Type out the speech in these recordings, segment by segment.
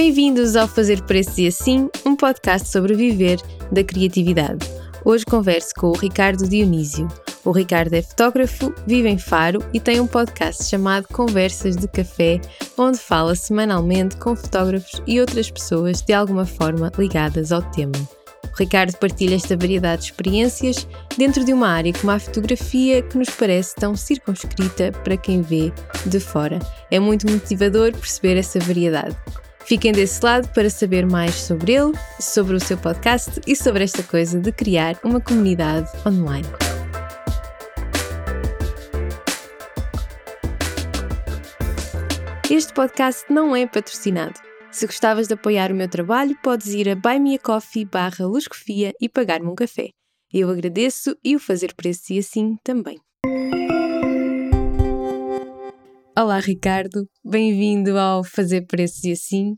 Bem-vindos ao Fazer Preços e Assim, um podcast sobre viver da criatividade. Hoje converso com o Ricardo Dionísio. O Ricardo é fotógrafo, vive em Faro e tem um podcast chamado Conversas de Café, onde fala semanalmente com fotógrafos e outras pessoas de alguma forma ligadas ao tema. O Ricardo partilha esta variedade de experiências dentro de uma área como a fotografia que nos parece tão circunscrita para quem vê de fora. É muito motivador perceber essa variedade. Fiquem desse lado para saber mais sobre ele, sobre o seu podcast e sobre esta coisa de criar uma comunidade online. Este podcast não é patrocinado. Se gostavas de apoiar o meu trabalho, podes ir a buymeacoffee barra e pagar-me um café. Eu agradeço e o fazer preço e assim também. Olá, Ricardo. Bem-vindo ao Fazer Preços e Assim.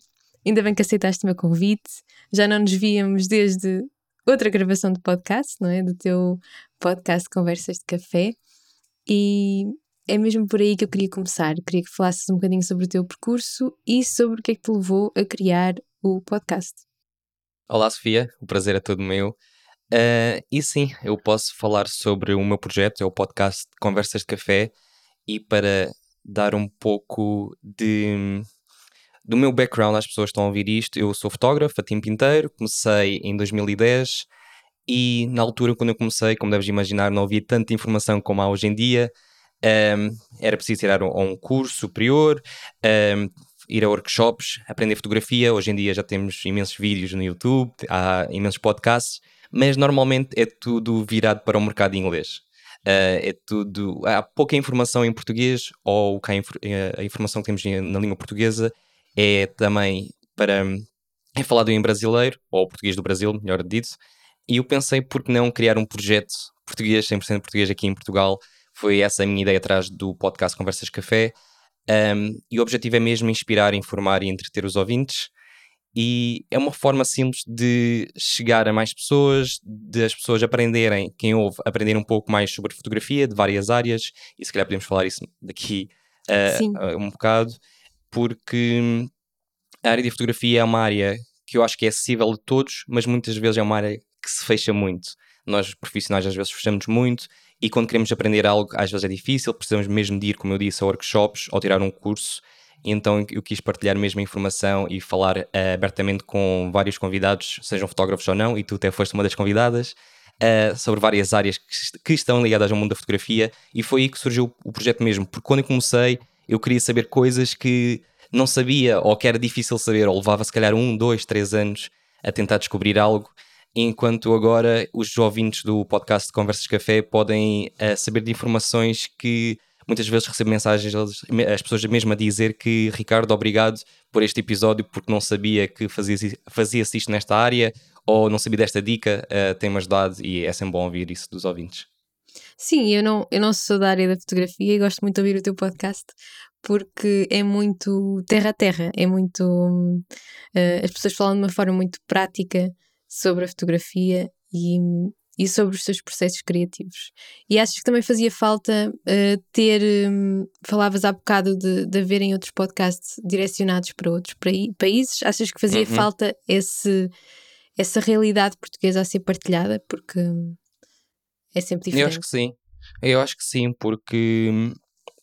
Ainda bem que aceitaste o meu convite. Já não nos víamos desde outra gravação de podcast, não é? Do teu podcast Conversas de Café. E é mesmo por aí que eu queria começar. Queria que falasses um bocadinho sobre o teu percurso e sobre o que é que te levou a criar o podcast. Olá, Sofia. O prazer é todo meu. Uh, e sim, eu posso falar sobre o meu projeto, é o podcast Conversas de Café. E para dar um pouco de do meu background às pessoas que estão a ouvir isto, eu sou fotógrafo a tempo inteiro, comecei em 2010 e na altura quando eu comecei, como deves imaginar, não havia tanta informação como há hoje em dia, um, era preciso tirar um, um curso superior, um, ir a workshops, aprender fotografia, hoje em dia já temos imensos vídeos no YouTube, há imensos podcasts, mas normalmente é tudo virado para o mercado inglês. Uh, é tudo. Há pouca informação em português, ou a, eh, a informação que temos na língua portuguesa é também para. é falado em brasileiro, ou português do Brasil, melhor dito. E eu pensei, por que não criar um projeto português, 100% português aqui em Portugal? Foi essa a minha ideia atrás do podcast Conversas Café. Um, e o objetivo é mesmo inspirar, informar e entreter os ouvintes e é uma forma simples de chegar a mais pessoas, de as pessoas aprenderem, quem ouve, aprender um pouco mais sobre fotografia de várias áreas, e se calhar podemos falar isso daqui uh, um bocado, porque a área de fotografia é uma área que eu acho que é acessível a todos, mas muitas vezes é uma área que se fecha muito. Nós, profissionais, às vezes fechamos muito e quando queremos aprender algo, às vezes é difícil, precisamos mesmo de ir, como eu disse, a workshops ou tirar um curso então eu quis partilhar mesmo a informação e falar uh, abertamente com vários convidados, sejam fotógrafos ou não, e tu até foste uma das convidadas, uh, sobre várias áreas que, que, estão ligadas ao mundo da fotografia, e foi aí que surgiu o projeto mesmo, porque quando eu comecei eu queria saber coisas que não sabia ou que era difícil saber, ou levava se calhar um, dois, três anos a tentar descobrir algo, enquanto agora os ouvintes do podcast Conversas Café podem uh, saber de informações que muitas vezes recebo mensagens, as pessoas mesmo a dizer que Ricardo, obrigado por este episódio, porque não sabia que fazia-se fazia isto nesta área ou não sabia desta dica, uh, tem-me ajudado e é sempre bom ouvir isso dos ouvintes. Sim, eu não, eu não sou da área da fotografia e gosto muito de ouvir o teu podcast porque é muito terra a terra, é muito. Uh, as pessoas falam de uma forma muito prática sobre a fotografia e, e sobre os seus processos criativos. E achas que também fazia falta uh, ter. Um, falavas há bocado de, de haverem outros podcasts direcionados para outros países? Achas que fazia uhum. falta esse, essa realidade portuguesa a ser partilhada? Porque é sempre diferente. Eu acho que sim. Eu acho que sim, porque,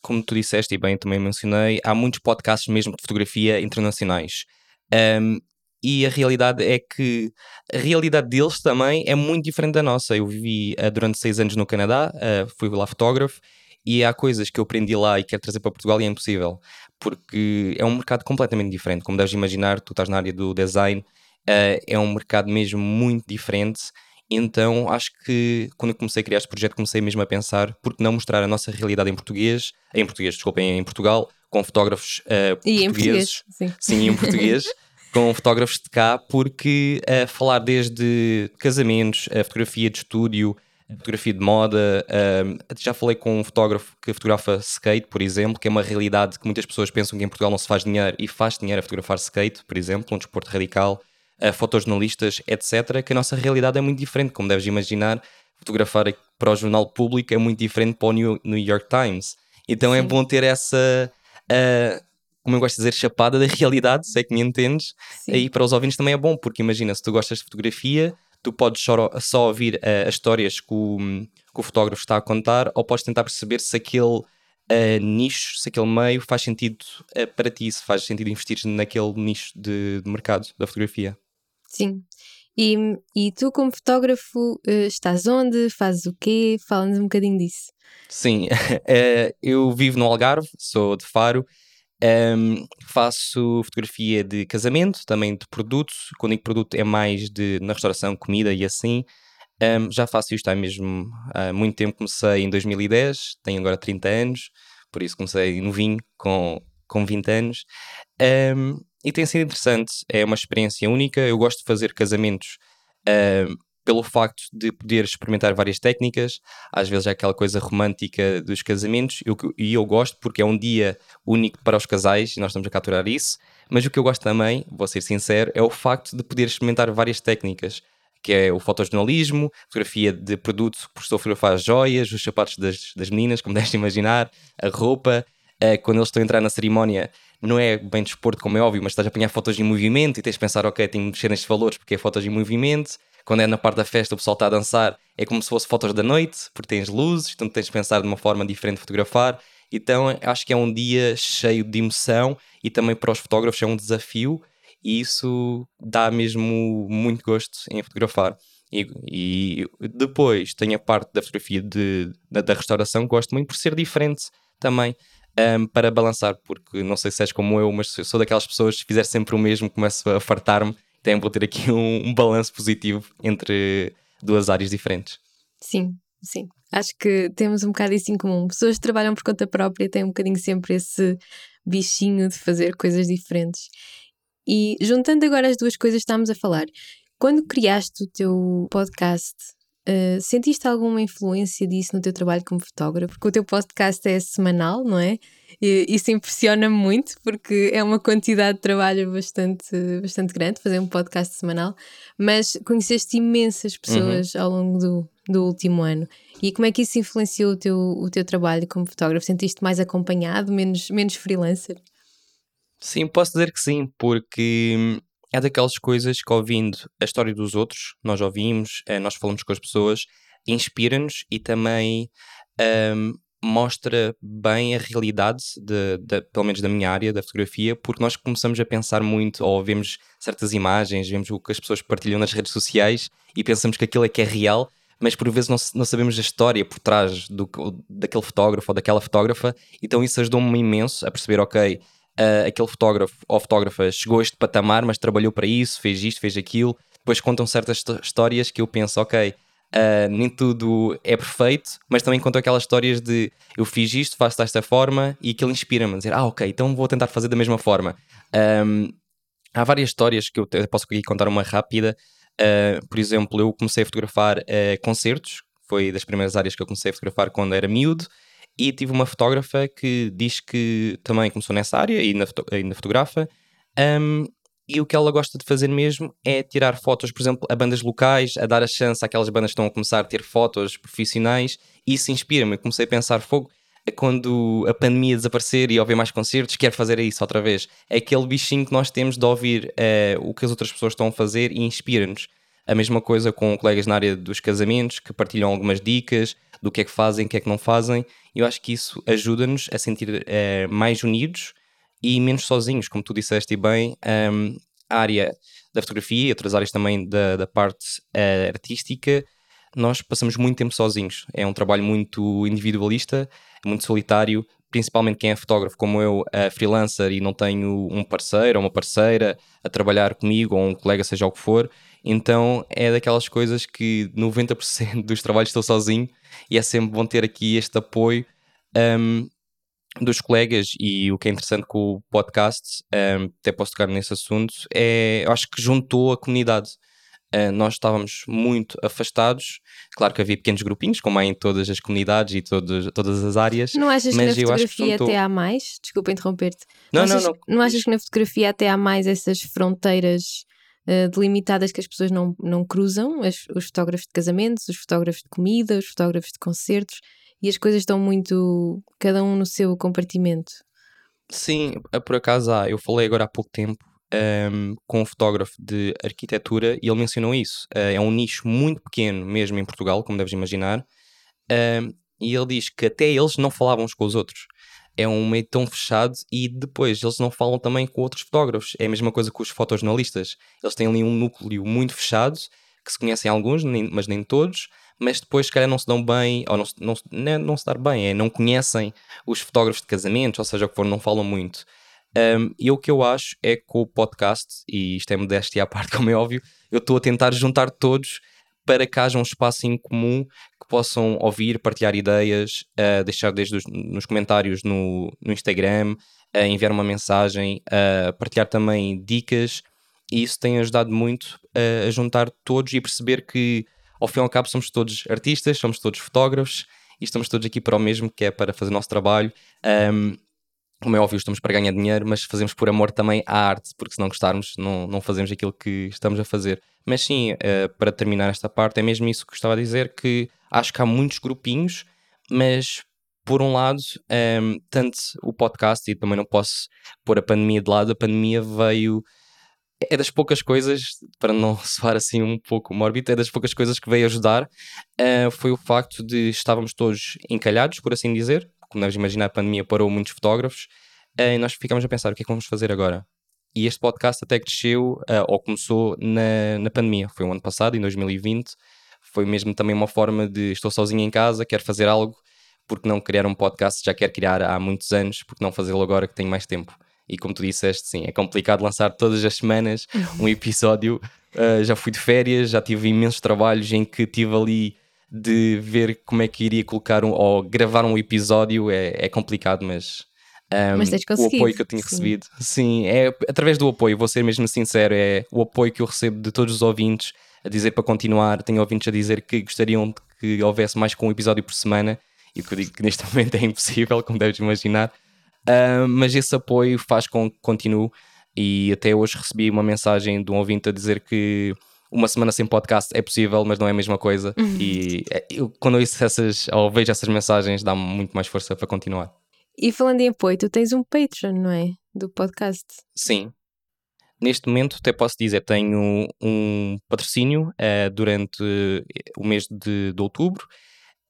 como tu disseste e bem também mencionei, há muitos podcasts mesmo de fotografia internacionais. Um, e a realidade é que a realidade deles também é muito diferente da nossa. Eu vivi uh, durante seis anos no Canadá, uh, fui lá fotógrafo, e há coisas que eu aprendi lá e quero trazer para Portugal e é impossível, porque é um mercado completamente diferente. Como deves imaginar, tu estás na área do design, uh, é um mercado mesmo muito diferente. Então acho que quando eu comecei a criar este projeto, comecei mesmo a pensar por que não mostrar a nossa realidade em português, em português, desculpem, em Portugal, com fotógrafos uh, e portugueses. Em português, sim. sim, em português. com fotógrafos de cá, porque uh, falar desde casamentos, a fotografia de estúdio, fotografia de moda, uh, já falei com um fotógrafo que fotografa skate, por exemplo, que é uma realidade que muitas pessoas pensam que em Portugal não se faz dinheiro e faz dinheiro a fotografar skate, por exemplo, um desporto radical, uh, fotojornalistas, etc., que a nossa realidade é muito diferente, como deves imaginar, fotografar para o jornal público é muito diferente para o New, New York Times. Então é Sim. é bom ter essa... Uh, como eu gosto de dizer, chapada da realidade, sei que me entendes. Sim. Aí para os ouvintes também é bom, porque imagina, se tu gostas de fotografia, tu podes só, só ouvir uh, as histórias que o, que o fotógrafo está a contar, ou podes tentar perceber se aquele uh, nicho, se aquele meio faz sentido uh, para ti, se faz sentido investir naquele nicho de, de mercado da fotografia. Sim. E, e tu, como fotógrafo, estás onde? Fazes o quê? Fala-nos um bocadinho disso. Sim, eu vivo no Algarve, sou de Faro um, faço fotografia de casamento, também de produtos. Quando digo produto é mais de na restauração, comida e assim. Um, já faço isto há mesmo há muito tempo. Comecei em 2010, tenho agora 30 anos, por isso comecei novinho, com, com 20 anos. Um, e tem sido interessante, é uma experiência única. Eu gosto de fazer casamentos pelo facto de poder experimentar várias técnicas, às vezes é aquela coisa romântica dos casamentos, e eu gosto porque é um dia único para os casais e nós estamos a capturar isso. Mas o que eu gosto também, vou ser sincero, é o facto de poder experimentar várias técnicas, que é o fotojornalismo, fotografia de produtos, por estou a fotografar joias, os sapatos das, das meninas, como deves imaginar, a roupa. Uh, quando eles estão a entrar na cerimónia, não é bem desporto, como é óbvio, mas estás a apanhar fotos em movimento e tens de pensar, ok, tenho de mexer nestes valores porque é fotos em movimento quando é na parte da festa o pessoal está a dançar, é como se fosse fotos da noite, porque tens luzes, então tens de pensar de uma forma diferente de fotografar. Então acho que é um dia cheio de emoção e também para os fotógrafos é um desafio e isso dá mesmo muito gosto em fotografar. E, e depois tem a parte da fotografia de, da, da restauração gosto muito por ser diferente também. Um, para balançar, porque não sei se és como eu, mas sou daquelas pessoas que se fizer sempre o mesmo começo a fartar-me tem vou ter aqui um, um balanço positivo entre duas áreas diferentes. Sim, sim. Acho que temos um bocado isso em comum. Pessoas que trabalham por conta própria têm um bocadinho sempre esse bichinho de fazer coisas diferentes. E juntando agora as duas coisas que estamos a falar, quando criaste o teu podcast, uh, sentiste alguma influência disso no teu trabalho como fotógrafo? Porque o teu podcast é semanal, não é? E isso impressiona-me muito porque é uma quantidade de trabalho bastante, bastante grande fazer um podcast semanal, mas conheceste imensas pessoas uhum. ao longo do, do último ano. E como é que isso influenciou o teu, o teu trabalho como fotógrafo? Sentiste mais acompanhado, menos, menos freelancer? Sim, posso dizer que sim, porque é daquelas coisas que ouvindo a história dos outros, nós ouvimos, eh, nós falamos com as pessoas, inspira-nos e também um, mostra bem a realidade, de, de, pelo menos da minha área, da fotografia, porque nós começamos a pensar muito, ou vemos certas imagens, vemos o que as pessoas partilham nas redes sociais e pensamos que aquilo é que é real, mas por vezes não, não sabemos a história por trás do, daquele fotógrafo ou daquela fotógrafa, então isso ajudou-me imenso a perceber, ok, uh, aquele fotógrafo ou fotógrafa chegou a este patamar, mas trabalhou para isso, fez isto, fez aquilo, depois contam certas histórias que eu penso, ok, Uh, nem tudo é perfeito, mas também conto aquelas histórias de eu fiz isto, faço desta forma e aquilo inspira-me a dizer, ah, ok, então vou tentar fazer da mesma forma. Um, há várias histórias que eu posso aqui contar uma rápida. Uh, por exemplo, eu comecei a fotografar concertos, foi das primeiras áreas que eu comecei a fotografar quando era miúdo, e tive uma fotógrafa que diz que também começou nessa área e ainda fotografa. Um, e o que ela gosta de fazer mesmo é tirar fotos, por exemplo, a bandas locais, a dar a chance àquelas bandas que estão a começar a ter fotos profissionais. E isso inspira-me. Eu comecei a pensar, fogo, quando a pandemia desaparecer e houver mais concertos, quero fazer isso outra vez. É aquele bichinho que nós temos de ouvir uh, o que as outras pessoas estão a fazer e inspira-nos. A mesma coisa com colegas na área dos casamentos que partilham algumas dicas do que é que fazem, o que é que não fazem. Eu acho que isso ajuda-nos a sentir uh, mais unidos e menos sozinhos, como tu disseste bem, um, a área da fotografia e outras áreas também da, da parte uh, artística, nós passamos muito tempo sozinhos. É um trabalho muito individualista, muito solitário, principalmente quem é fotógrafo como eu, uh, freelancer e não tenho um parceiro ou uma parceira a trabalhar comigo ou um colega, seja o que for. Então é daquelas coisas que 90% dos trabalhos estou sozinho e é sempre bom ter aqui este apoio. Um, dos colegas e o que é interessante com o podcast, um, até posso tocar nesse assunto, é, eu acho que juntou a comunidade. Uh, nós estávamos muito afastados, claro que havia pequenos grupinhos, como há em todas as comunidades e todas, todas as áreas. Não achas mas que na fotografia que até há mais? Desculpa interromper-te. Não, não, não, não, não. achas que na fotografia até há mais essas fronteiras uh, delimitadas que as pessoas não, não cruzam? As, os fotógrafos de casamentos, os fotógrafos de comida, os fotógrafos de concertos e as coisas estão muito, cada um no seu compartimento. Sim, por acaso há. Eu falei agora há pouco tempo um, com um fotógrafo de arquitetura e ele mencionou isso. Uh, é um nicho muito pequeno, mesmo em Portugal, como deves imaginar. Um, e ele diz que até eles não falavam uns com os outros. É um meio tão fechado e depois eles não falam também com outros fotógrafos. É a mesma coisa com os fotojornalistas. Eles têm ali um núcleo muito fechado, que se conhecem alguns, nem, mas nem todos, mas depois se calhar não se dão bem, ou não, não, não, é não se dar bem, é não conhecem os fotógrafos de casamentos, ou seja, o que for, não falam muito. Um, e o que eu acho é que com o podcast, e isto é modéstia à parte, como é óbvio, eu estou a tentar juntar todos para que haja um espaço em comum que possam ouvir, partilhar ideias, uh, deixar desde os, nos comentários no, no Instagram, uh, enviar uma mensagem, uh, partilhar também dicas, e isso tem ajudado muito a juntar todos e perceber que, ao fim e ao cabo, somos todos artistas, somos todos fotógrafos e estamos todos aqui para o mesmo, que é para fazer o nosso trabalho. Um, como é óbvio, estamos para ganhar dinheiro, mas fazemos por amor também à arte, porque se não gostarmos, não, não fazemos aquilo que estamos a fazer. Mas sim, uh, para terminar esta parte, é mesmo isso que estava a dizer, que acho que há muitos grupinhos, mas por um lado, um, ehm, tanto o podcast, e também não posso pôr a pandemia de lado, a pandemia veio. É das poucas coisas, para não soar assim um pouco mórbido, é das poucas coisas que veio ajudar. Uh, foi o facto de estávamos todos encalhados, por assim dizer, como deves imaginar, a pandemia parou muitos fotógrafos uh, e nós ficámos a pensar o que é que vamos fazer agora. E este podcast até cresceu, uh, ou começou na, na pandemia, foi o ano passado, em 2020. Foi mesmo também uma forma de estou sozinho em casa, quero fazer algo, porque não criar um podcast já quero criar há muitos anos, porque não fazê-lo agora que tenho mais tempo. E como tu disseste, sim, é complicado lançar todas as semanas um episódio. Uh, já fui de férias, já tive imensos trabalhos em que tive ali de ver como é que iria colocar um, ou gravar um episódio é, é complicado, mas, um, mas o apoio que eu tinha sim. recebido, sim, é através do apoio, vou ser mesmo sincero, é o apoio que eu recebo de todos os ouvintes a dizer para continuar. Tenho ouvintes a dizer que gostariam que houvesse mais com um episódio por semana e que eu digo que neste momento é impossível, como deves imaginar. Uh, mas esse apoio faz com que continue. E até hoje recebi uma mensagem de um ouvinte a dizer que uma semana sem podcast é possível, mas não é a mesma coisa. Uhum. E é, eu, quando eu essas, ou vejo essas mensagens, dá-me muito mais força para continuar. E falando em apoio, tu tens um Patreon, não é? Do podcast. Sim. Neste momento, até posso dizer, tenho um patrocínio uh, durante o mês de, de outubro.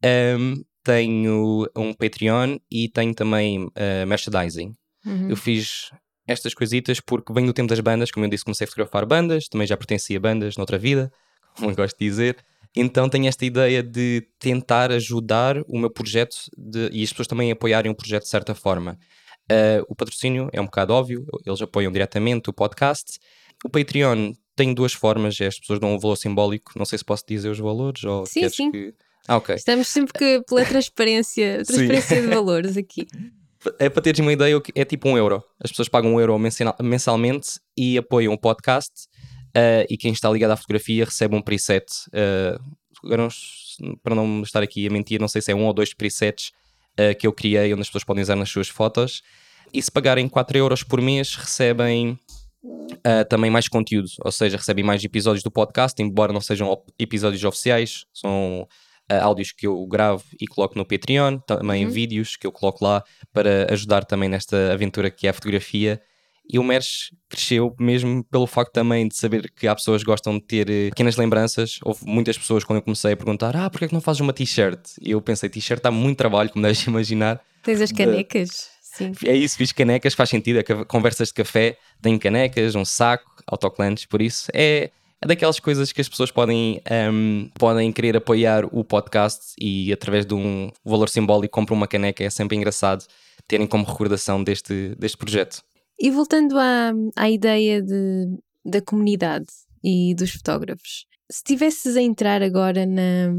Um, tenho um Patreon e tenho também uh, merchandising. Uhum. Eu fiz estas coisitas porque venho do tempo das bandas, como eu disse, comecei a fotografar bandas, também já pertencia a bandas noutra vida, como eu gosto de dizer. Então tenho esta ideia de tentar ajudar o meu projeto de, e as pessoas também apoiarem o projeto de certa forma. Uh, o patrocínio é um bocado óbvio, eles apoiam diretamente o podcast. O Patreon tem duas formas, é as pessoas dão um valor simbólico, não sei se posso dizer os valores ou sim, sim. que... Ah, ok. Estamos sempre que pela transparência, transparência de valores aqui. É para teres uma ideia, é tipo um euro. As pessoas pagam um euro mensalmente e apoiam o podcast. Uh, e quem está ligado à fotografia recebe um preset. Uh, para não estar aqui a mentir, não sei se é um ou dois presets uh, que eu criei, onde as pessoas podem usar nas suas fotos. E se pagarem 4 euros por mês, recebem também mais conteúdo. Ou seja, recebem mais episódios do podcast, embora não sejam episódios oficiais. São uh, áudios que eu gravo e coloco no Patreon, também uhum. vídeos que eu coloco lá para ajudar também nesta aventura que é a fotografia. E o Merch cresceu mesmo pelo facto também de saber que há pessoas que gostam de ter eh, pequenas lembranças. Houve muitas pessoas quando eu comecei a perguntar: Ah, porquê é que não fazes uma t-shirt? E eu pensei: t-shirt dá muito trabalho, como deves imaginar. Tens as canecas? Sim. É isso, fiz canecas, faz sentido. É conversas de café, tem canecas, um saco, autoclantes, por isso é é daquelas coisas que as pessoas podem, um, podem querer apoiar o podcast e através de um valor simbólico compram uma caneca. É sempre engraçado terem como recordação deste, deste projeto. E voltando à, à ideia de, da comunidade e dos fotógrafos, se tivesses a entrar agora na,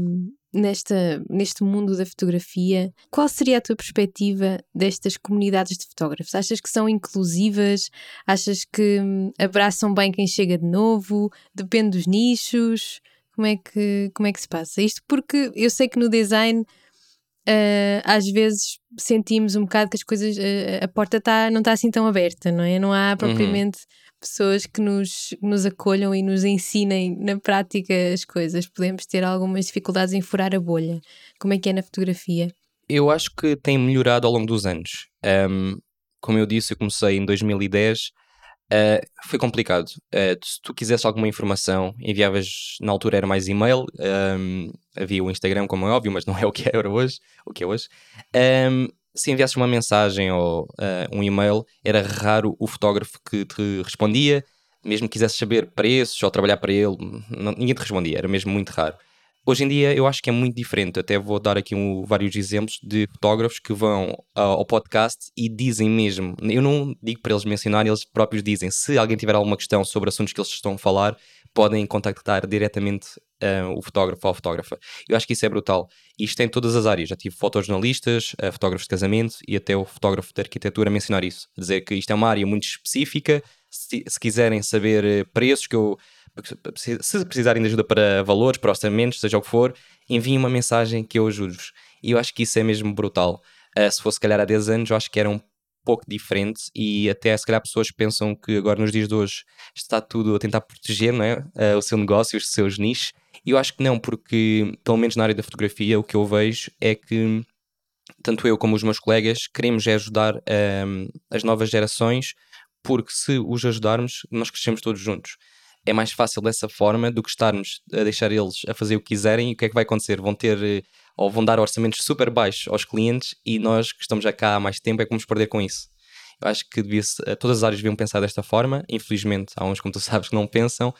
nesta, neste mundo da fotografia, qual seria a tua perspectiva destas comunidades de fotógrafos? Achas que são inclusivas? Achas que hum, abraçam bem quem chega de novo? Depende dos nichos? Como é que, como é que se passa? Isto porque eu sei que no design uh, às vezes sentimos um bocado que as coisas, uh, a porta tá, não está assim tão aberta, não é? Não há uhum. propriamente. Uhum pessoas que nos, nos acolham e nos ensinem na prática as coisas. Podemos ter algumas dificuldades em furar a bolha. Como é que é na fotografia? Eu acho que tem melhorado ao longo dos anos. Um, como eu disse, eu comecei em 2010. Uh, foi complicado. Uh, se tu quisesse alguma informação, enviavas, na altura era mais e-mail, um, havia o Instagram, como é óbvio, mas não é o que é hoje. O que é hoje. Um, se enviasses uma mensagem ou uh, um e-mail, era raro o fotógrafo que te respondia, mesmo que quisesse saber preços ou trabalhar para ele, não, ninguém te respondia, era mesmo muito raro. Hoje em dia eu acho que é muito diferente. Até vou dar aqui um, vários exemplos de fotógrafos que vão uh, ao podcast e dizem mesmo. Eu não digo para eles mencionarem, eles próprios dizem. Se alguém tiver alguma questão sobre assuntos que eles estão a falar, podem contactar diretamente uh, o fotógrafo ou a fotógrafa. Eu acho que isso é brutal. Isto em todas as áreas. Já tive fotojornalistas, uh, fotógrafos de casamento e até o fotógrafo de arquitetura mencionar isso. Dizer que isto é uma área muito específica. Se, se quiserem saber eh, preços, que eu se precisarem de ajuda para valores, para orçamentos, seja o que for, enviem uma mensagem que eu ajudo-vos. E eu acho que isso é mesmo brutal. Uh, se fosse, calhar, há 10 anos, eu acho que era um pouco diferente e até, se calhar, pessoas pensam que agora, nos dias de hoje, está tudo a tentar proteger não é? Uh, o seu negócio, os seus nichos. E eu acho que não, porque, pelo menos na área da fotografia, o que eu vejo é que tanto eu como os meus colegas queremos é ajudar um, as novas gerações, porque se os ajudarmos, nós crescemos todos juntos é mais fácil dessa forma do que estarmos a deixar eles a fazer o que quiserem e o que é que vai acontecer? Vão ter eh, ou vão dar orçamentos super baixos aos clientes e nós que estamos já cá há mais tempo é que vamos perder com isso. Eu acho que devia eh, todas as áreas deviam pensar desta forma. Infelizmente, há uns, como tu sabes, que não pensam,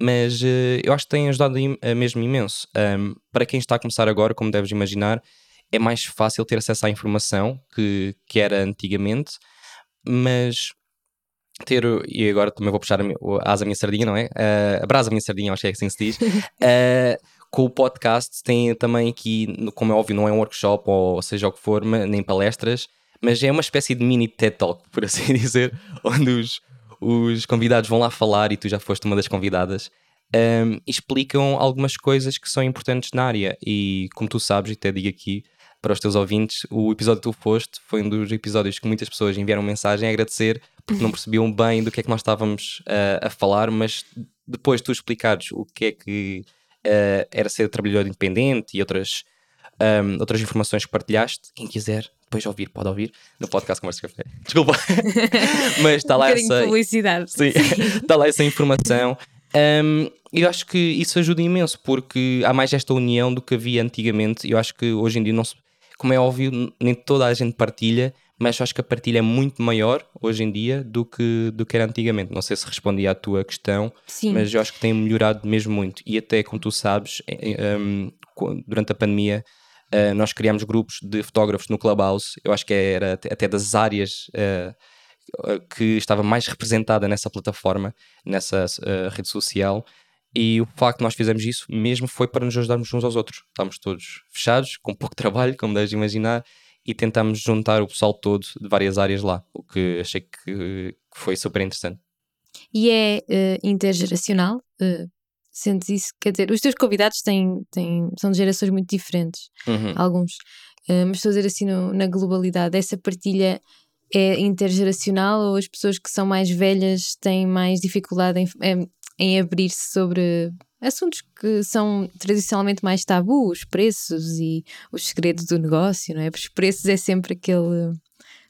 mas uh, eu acho que tem ajudado mesmo imenso. Um, para quem está a começar agora, como deves imaginar, é mais fácil ter acesso à informação que, que era antigamente, mas ter, e agora também vou puxar a, a asa minha sardinha, não é? Uh, a brasa minha sardinha, acho que é assim se diz. Uh, com o podcast tem também aqui, como é óbvio, não é um workshop ou seja o que for, nem palestras, mas é uma espécie de mini TED Talk, por assim dizer, onde os, os convidados vão lá falar e tu já foste uma das convidadas. Um, explicam algumas coisas que são importantes na área e como tu sabes, e até digo aqui, para os teus ouvintes, o episódio que tu foste foi um dos episódios que muitas pessoas enviaram mensagem a agradecer porque não percebiam bem do que é que nós estávamos uh, a falar, mas depois tu explicares o que é que uh, era ser trabalhador independente e outras, um, outras informações que partilhaste, quem quiser depois ouvir, pode ouvir no podcast Conversa Café. Desculpa, mas está lá um essa. publicidade. Sim, está lá essa informação. Um, eu acho que isso ajuda imenso porque há mais esta união do que havia antigamente. Eu acho que hoje em dia não se como é óbvio, nem toda a gente partilha, mas acho que a partilha é muito maior hoje em dia do que, do que era antigamente. Não sei se respondi à tua questão, Sim. mas eu acho que tem melhorado mesmo muito. E até, como tu sabes, um, durante a pandemia, uh, nós criámos grupos de fotógrafos no Clubhouse. Eu acho que era até das áreas. Uh, que estava mais representada nessa plataforma, nessa rede social, e o facto de nós fizermos isso mesmo foi para nos ajudarmos uns aos outros. Estávamos todos fechados, com pouco trabalho, como deves imaginar, e tentámos juntar o pessoal todo de várias áreas lá, o que achei que, que foi super interessante. E é uh, intergeracional? Uh, sentes isso? Quer dizer, os teus convidados têm, têm, são de gerações muito diferentes, uhum. alguns, uh, mas estou a dizer assim no, na globalidade, essa partilha é intergeracional ou as pessoas que são mais velhas têm mais dificuldade em, em abrir-se sobre assuntos que são tradicionalmente mais tabus, preços e os segredos do negócio, não é? Os preços é sempre aquele.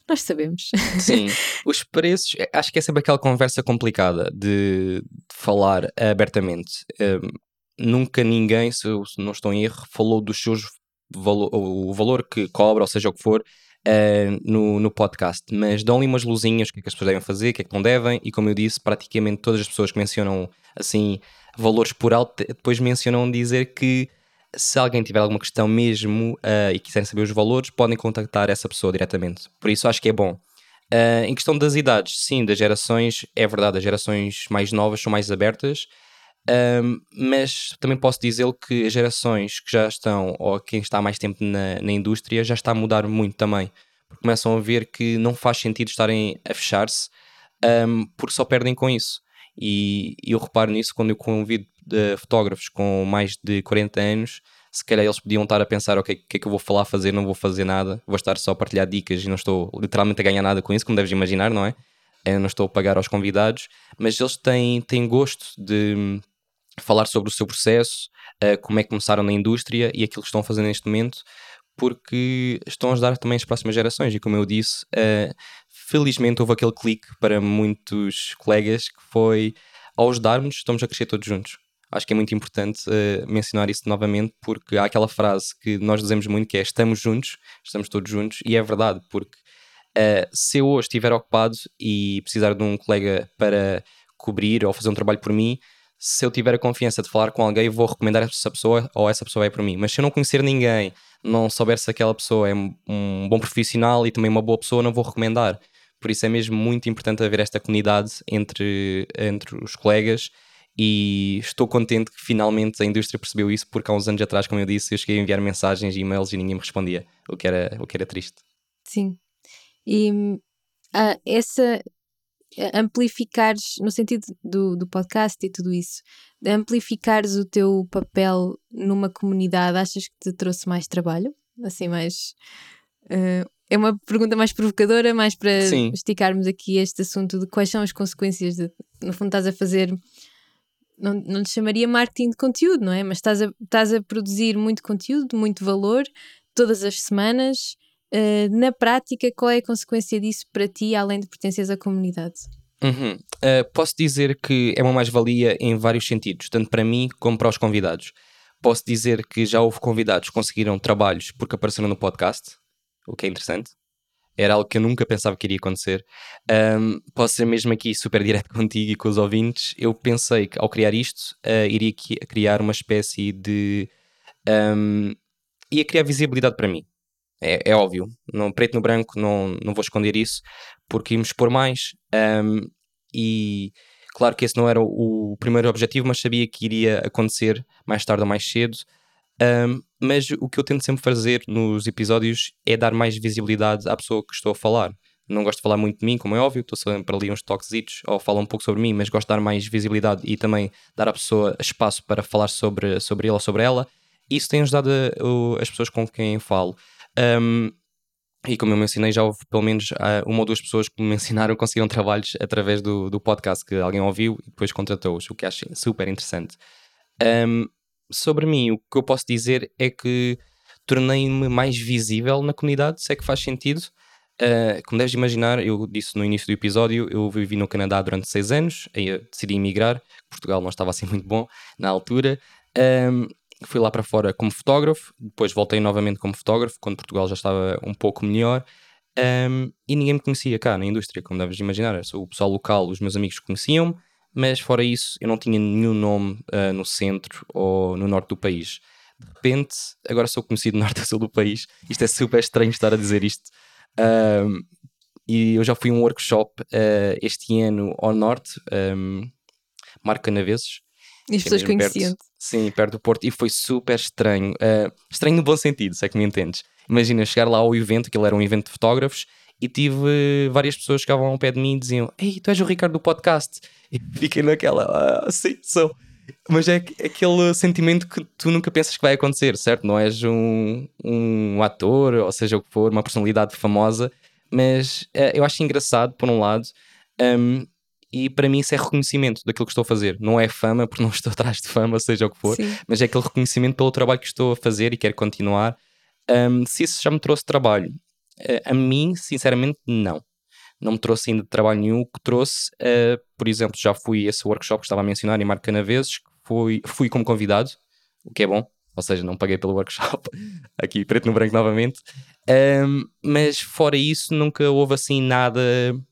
Nós sabemos. Sim, os preços, é, acho que é sempre aquela conversa complicada de, de falar abertamente. Um, nunca ninguém, se eu não estou em erro, falou dos seus valor, o valor que cobra, ou seja o que for, uh, no, no podcast, mas dão-lhe umas luzinhas, o que é que as pessoas devem fazer, o que é que não devem, e como eu disse, praticamente todas as pessoas que mencionam assim valores por alto, depois mencionam dizer que se alguém tiver alguma questão mesmo uh, e quiserem saber os valores, podem contactar essa pessoa diretamente. Por isso acho que é bom. Uh, em questão das idades, sim, das gerações, é verdade, as gerações mais novas são mais abertas, mas também posso dizer que as gerações que já estão, ou quem está há mais tempo na, na indústria, já está a mudar muito também. Porque começam a ver que não faz sentido estarem a fechar-se, um, porque só perdem com isso. E, eu reparo nisso quando eu convido de fotógrafos com mais de 40 anos, se calhar eles podiam estar a pensar: o que é que eu vou falar, fazer? Não vou fazer nada, vou estar só a partilhar dicas e não estou literalmente a ganhar nada com isso, como deves imaginar, não é? Eu não estou a pagar aos convidados, mas eles têm, têm gosto de falar sobre o seu processo, uh, como é que começaram na indústria e aquilo que estão fazer neste momento, porque estão a ajudar também as próximas gerações. E como eu disse, uh, felizmente houve aquele clique para muitos colegas que foi ao ajudarmos, estamos a crescer todos juntos. Acho que é muito importante uh, mencionar isso novamente, porque há aquela frase que nós dizemos muito que é estamos juntos, estamos todos juntos, e é verdade, porque uh, se eu hoje estiver ocupado e precisar de um colega para cobrir ou fazer um trabalho por mim, se eu tiver a confiança de falar com alguém, vou recomendar essa pessoa ou essa pessoa é para mim. Mas se eu não conhecer ninguém, não souber se aquela pessoa é um bom profissional e também uma boa pessoa, não vou recomendar. Por isso é mesmo muito importante haver esta comunidade entre, entre os colegas e estou contente que finalmente a indústria percebeu isso, porque há uns anos atrás, como eu disse, eu cheguei a enviar mensagens e e-mails e ninguém me respondia, o que era, o que era triste. Sim. E uh, essa amplificares, no sentido do, do podcast e tudo isso, amplificares o teu papel numa comunidade, achas que te trouxe mais trabalho? Assim, mais. Uh, é uma pergunta mais provocadora, mais para Sim. esticarmos aqui este assunto de quais são as consequências de, no fundo, estás a fazer. Não, não te chamaria marketing de conteúdo, não é? Mas estás a, estás a produzir muito conteúdo, muito valor, todas as semanas Uh, na prática, qual é a consequência disso para ti, além de pertenceres à comunidade? Uhum. Uh, posso dizer que é uma mais-valia em vários sentidos, tanto para mim como para os convidados. Posso dizer que já houve convidados que conseguiram trabalhos porque apareceram no podcast, o que é interessante. Era algo que eu nunca pensava que iria acontecer. Um, posso ser mesmo aqui super direto contigo e com os ouvintes. Eu pensei que ao criar isto, uh, iria criar uma espécie de. Um, ia criar visibilidade para mim é, é, óbvio, não, preto no branco, não, não vou esconder isso, porque íamos expor mais. Um, e claro que esse não era o, o, primeiro objetivo, mas sabia que iria acontecer mais tarde ou mais cedo. Um, mas o que eu tento sempre fazer nos episódios é dar mais visibilidade à pessoa que estou a falar. Não gosto de falar muito de mim, como é óbvio, estou sempre ali uns toquezitos ou falo um pouco sobre mim, mas gosto de dar mais visibilidade e também dar à pessoa espaço para falar sobre, sobre ele ou sobre ela. Isso tem ajudado a, as pessoas com quem falo. Um, e como eu mencionei, já houve pelo menos uh, uma ou duas pessoas que me ensinaram, conseguiram trabalhos através do, do podcast que alguém ouviu e depois contratou-os, o que acho super interessante. Um, sobre mim, o que eu posso dizer é que tornei-me mais visível na comunidade, se é que faz sentido. Uh, como deves imaginar, eu disse no início do episódio, eu vivi no Canadá durante seis anos, aí decidi emigrar, Portugal não estava assim muito bom na altura. Um, fui lá para fora como fotógrafo, depois voltei novamente como fotógrafo, quando Portugal já estava um pouco melhor. Um, e ninguém me conhecia cá na indústria, como deves imaginar. O pessoal local, os meus amigos conheciam-me, mas fora isso, eu não tinha nenhum nome uh, no centro ou no norte do país. De repente, agora sou conhecido no norte e sul do país. Isto é super estranho estar a dizer isto. Um, e eu já fui a um workshop uh, este ano ao norte, um, Marco Canaveses, e as pessoas conheciam-te. Sim, perto do Porto. E foi super estranho. Uh, estranho no bom sentido, se é que me entendes. Imagina chegar lá ao evento, aquilo era um evento de fotógrafos, e tive várias pessoas que chegavam ao pé de mim e diziam: Ei, tu és o Ricardo do podcast. E fiquei naquela, ah, sim, sou. Mas é aquele sentimento que tu nunca pensas que vai acontecer, certo? Não és um, um ator, ou seja o que for, uma personalidade famosa, mas uh, eu acho engraçado, por um lado, um, e para mim isso é reconhecimento daquilo que estou a fazer. Não é fama, porque não estou atrás de fama, seja o que for, Sim. mas é aquele reconhecimento pelo trabalho que estou a fazer e quero continuar. Um, se isso já me trouxe trabalho, a mim, sinceramente, não. Não me trouxe ainda trabalho nenhum. O que trouxe, uh, por exemplo, já fui a esse workshop que estava a mencionar em Marco Canaveses, fui, fui como convidado, o que é bom, ou seja, não paguei pelo workshop, aqui preto no branco novamente. Um, mas fora isso, nunca houve assim nada,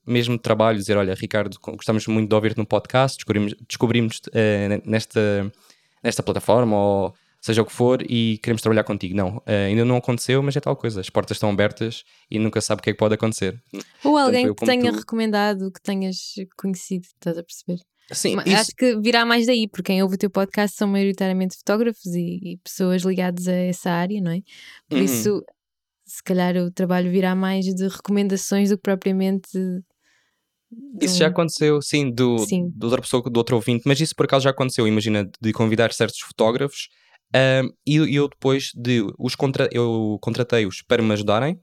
mesmo de trabalho, dizer: Olha, Ricardo, gostamos muito de ouvir-te no podcast, descobrimos, descobrimos uh, nesta, nesta plataforma, ou seja o que for, e queremos trabalhar contigo. Não, uh, ainda não aconteceu, mas é tal coisa. As portas estão abertas e nunca sabe o que é que pode acontecer. Ou alguém Portanto, que tenha tu... recomendado, que tenhas conhecido, estás a perceber? Sim, isso... Acho que virá mais daí, porque quem ouve o teu podcast são maioritariamente fotógrafos e, e pessoas ligadas a essa área, não é? Por uhum. isso, se calhar o trabalho virá mais de recomendações do que propriamente. Isso já aconteceu, sim, do, sim. outra pessoa, do outro ouvinte, mas isso por acaso já aconteceu. Imagina de convidar certos fotógrafos um, e, eu depois de os contra, eu contratei-os para me ajudarem,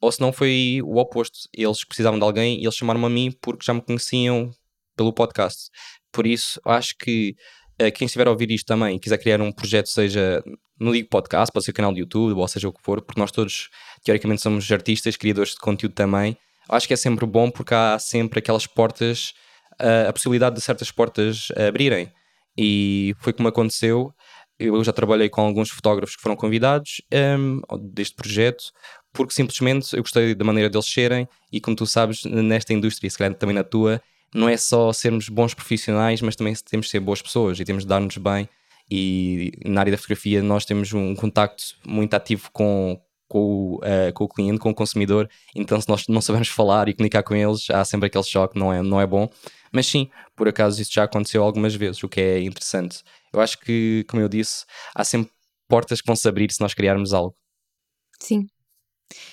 ou se não foi o oposto. Eles precisavam de alguém e eles chamaram-me a mim porque já me conheciam pelo podcast. Por isso, acho que uh, quem estiver a ouvir isto também e quiser criar um projeto, seja no Ligo Podcast, pode ser canal de YouTube, ou seja o que for, porque nós todos, teoricamente, somos artistas, criadores de conteúdo também. acho que é sempre bom porque há sempre aquelas portas, uh, a possibilidade de certas portas abrirem. E foi como aconteceu. Eu já trabalhei com alguns fotógrafos que foram convidados um, deste projeto, porque simplesmente eu gostei da maneira deles serem. E como tu sabes, nesta indústria, se calhar também na tua, não é só sermos bons profissionais, mas também temos de ser boas pessoas e temos de dar-nos bem. E na área da fotografia, nós temos um contacto muito ativo com, com, uh, com o cliente, com o consumidor. Então, se nós não sabemos falar e comunicar com eles, há sempre aquele choque, não é, não é bom. Mas sim, por acaso isso já aconteceu algumas vezes, o que é interessante. Eu acho que, como eu disse, há sempre portas que vão se abrir se nós criarmos algo. Sim.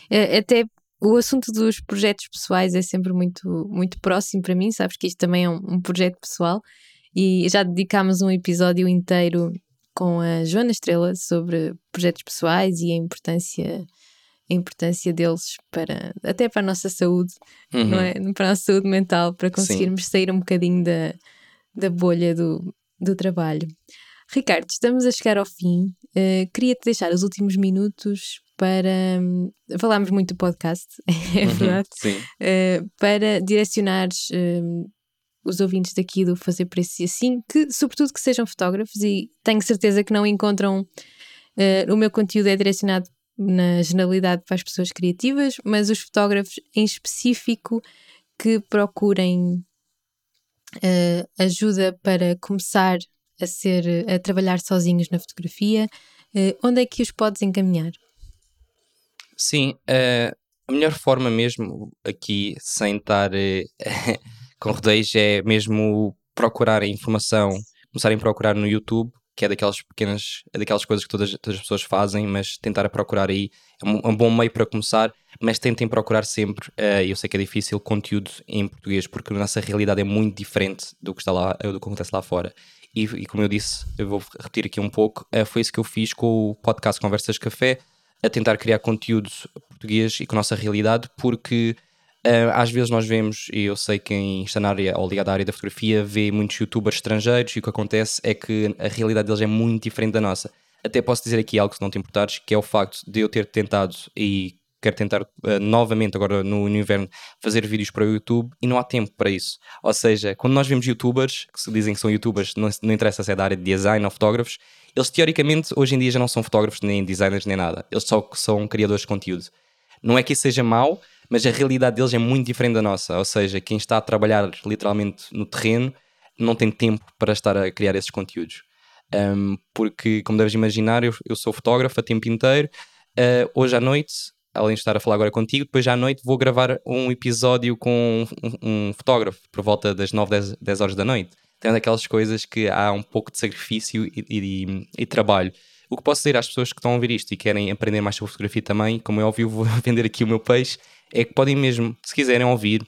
É, até o assunto dos projetos pessoais é sempre muito, muito próximo para mim, sabes que isto também é um, um projeto pessoal e já dedicámos um episódio inteiro com a Joana Estrela sobre projetos pessoais e a importância a importância deles para até para a nossa saúde, uhum. não é? Para a nossa saúde mental, para conseguirmos Sim. sair um bocadinho da, da bolha do, do trabalho. Ricardo, estamos a chegar ao fim. Uh, Queria-te deixar os últimos minutos para. Um, falámos muito do podcast, é uhum, verdade? Uhum, sim. Uh, para direcionares um, os ouvintes daqui do Fazer Preços e Assim, que, sobretudo, que sejam fotógrafos e tenho certeza que não encontram. Uh, o meu conteúdo é direcionado na generalidade para as pessoas criativas, mas os fotógrafos em específico que procurem uh, ajuda para começar a ser a trabalhar sozinhos na fotografia, uh, onde é que os podes encaminhar? Sim, uh, a melhor forma mesmo aqui, sem estar com rodeios é mesmo procurar informação, começarem a procurar no YouTube, que é daquelas pequenas, é daquelas coisas que todas, todas as pessoas fazem, mas tentar procurar aí é um, um, bom meio para começar, mas tentem procurar sempre, uh, eu sei que é difícil, conteúdo em português, porque a nossa realidade é muito diferente do que está lá, do que acontece lá fora. E, e como eu disse, eu vou repetir aqui um pouco, uh, foi isso que eu fiz com o podcast Conversas Café, a tentar criar conteúdo português e com a nossa realidade, porque às vezes nós vemos, e eu sei que quem está na área ou ligado à área da fotografia vê muitos youtubers estrangeiros e o que acontece é que a realidade deles é muito diferente da nossa. Até posso dizer aqui algo que não te importares, que é o facto de eu ter tentado e quero tentar uh, novamente agora no, no, inverno fazer vídeos para o YouTube e não há tempo para isso. Ou seja, quando nós vemos youtubers, que se dizem que são youtubers, não, não interessa se é da área de design ou fotógrafos, eles teoricamente hoje em dia já não são fotógrafos, nem designers, nem nada. Eles só são criadores de conteúdo. Não é que isso seja mau, mas a realidade deles é muito diferente da nossa. Ou seja, quem está a trabalhar literalmente no terreno não tem tempo para estar a criar esses conteúdos. Um, porque, como deves imaginar, eu, eu sou fotógrafo a tempo inteiro. Uh, hoje à noite, além de estar a falar agora contigo, depois à noite vou gravar um episódio com um, um fotógrafo por volta das 9, 10, 10 horas da noite. Então, é daquelas coisas que há um pouco de sacrifício e, e, e trabalho. O que posso dizer às pessoas que estão a ouvir isto e querem aprender mais sobre fotografia também, como é óbvio, vou vender aqui o meu peixe, é que podem mesmo, se quiserem ouvir,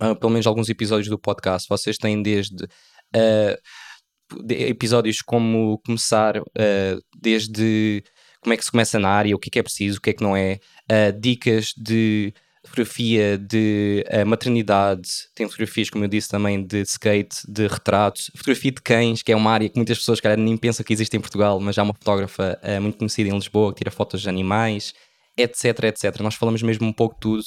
uh, pelo menos alguns episódios do podcast, vocês têm desde uh, de episódios como começar, uh, desde como é que se começa na área, o que é que é preciso, o que é que não é, dicas de fotografia de uh, maternidade, tem fotografias, como eu disse também, de skate, de retratos, fotografia de cães, que é uma área que muitas pessoas, cara, nem pensam que existe em Portugal, mas há uma fotógrafa uh, muito conhecida em Lisboa que tira fotos de animais, etc, etc. Nós falamos mesmo um pouco de tudo.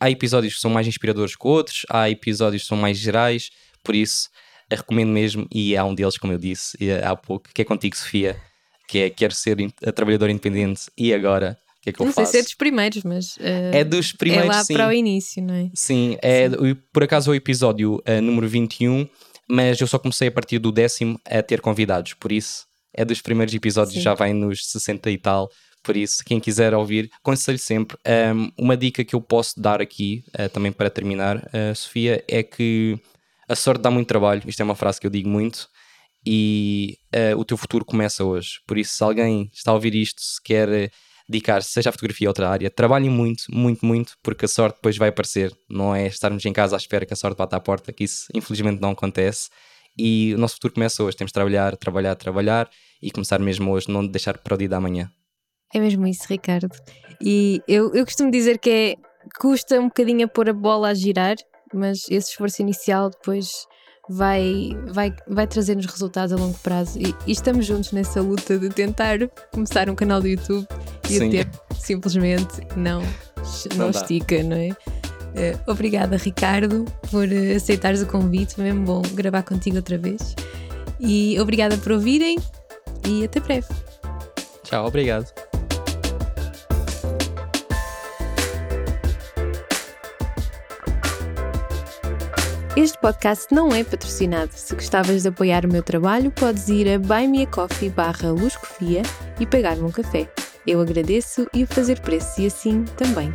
Há episódios que são mais inspiradores que outros, há episódios que são mais gerais, por isso recomendo mesmo, e há um deles, como eu disse há pouco, que é contigo, Sofia, que é Quero Ser a Trabalhadora Independente e agora que é que não eu sei faço? se é dos primeiros, mas. Uh, é dos primeiros. É lá sim. para o início, não é? Sim, é, sim. por acaso é o episódio uh, número 21, mas eu só comecei a partir do décimo a ter convidados, por isso é dos primeiros episódios, sim. já vai nos 60 e tal. Por isso, quem quiser ouvir, aconselho sempre. Um, uma dica que eu posso dar aqui, uh, também para terminar, uh, Sofia, é que a sorte dá muito trabalho. Isto é uma frase que eu digo muito. E uh, o teu futuro começa hoje. Por isso, se alguém está a ouvir isto, se quer dedicar-se, seja a fotografia ou outra área, trabalhem muito, muito, muito, porque a sorte depois vai aparecer. Não é estarmos em casa à espera que a sorte bata à porta, que isso infelizmente não acontece. E o nosso futuro começa hoje. Temos de trabalhar, trabalhar, trabalhar e começar mesmo hoje, não deixar para o dia da manhã. É mesmo isso, Ricardo. E eu, eu costumo dizer que é custa um bocadinho a pôr a bola a girar, mas esse esforço inicial depois vai, vai, vai trazer-nos resultados a longo prazo. E, e, estamos juntos nessa luta de tentar começar um canal do YouTube e Sim. o tempo simplesmente não, não, não estica, não é? Uh, obrigada, Ricardo, por aceitares o convite. Foi mesmo bom gravar contigo outra vez. E obrigada por ouvirem e até breve. Tchau, obrigado. Este podcast não é patrocinado. Se gostavas de apoiar o meu trabalho, podes ir a buymeacoffee barra e pagar-me um café. Eu agradeço e o fazer preço e assim também.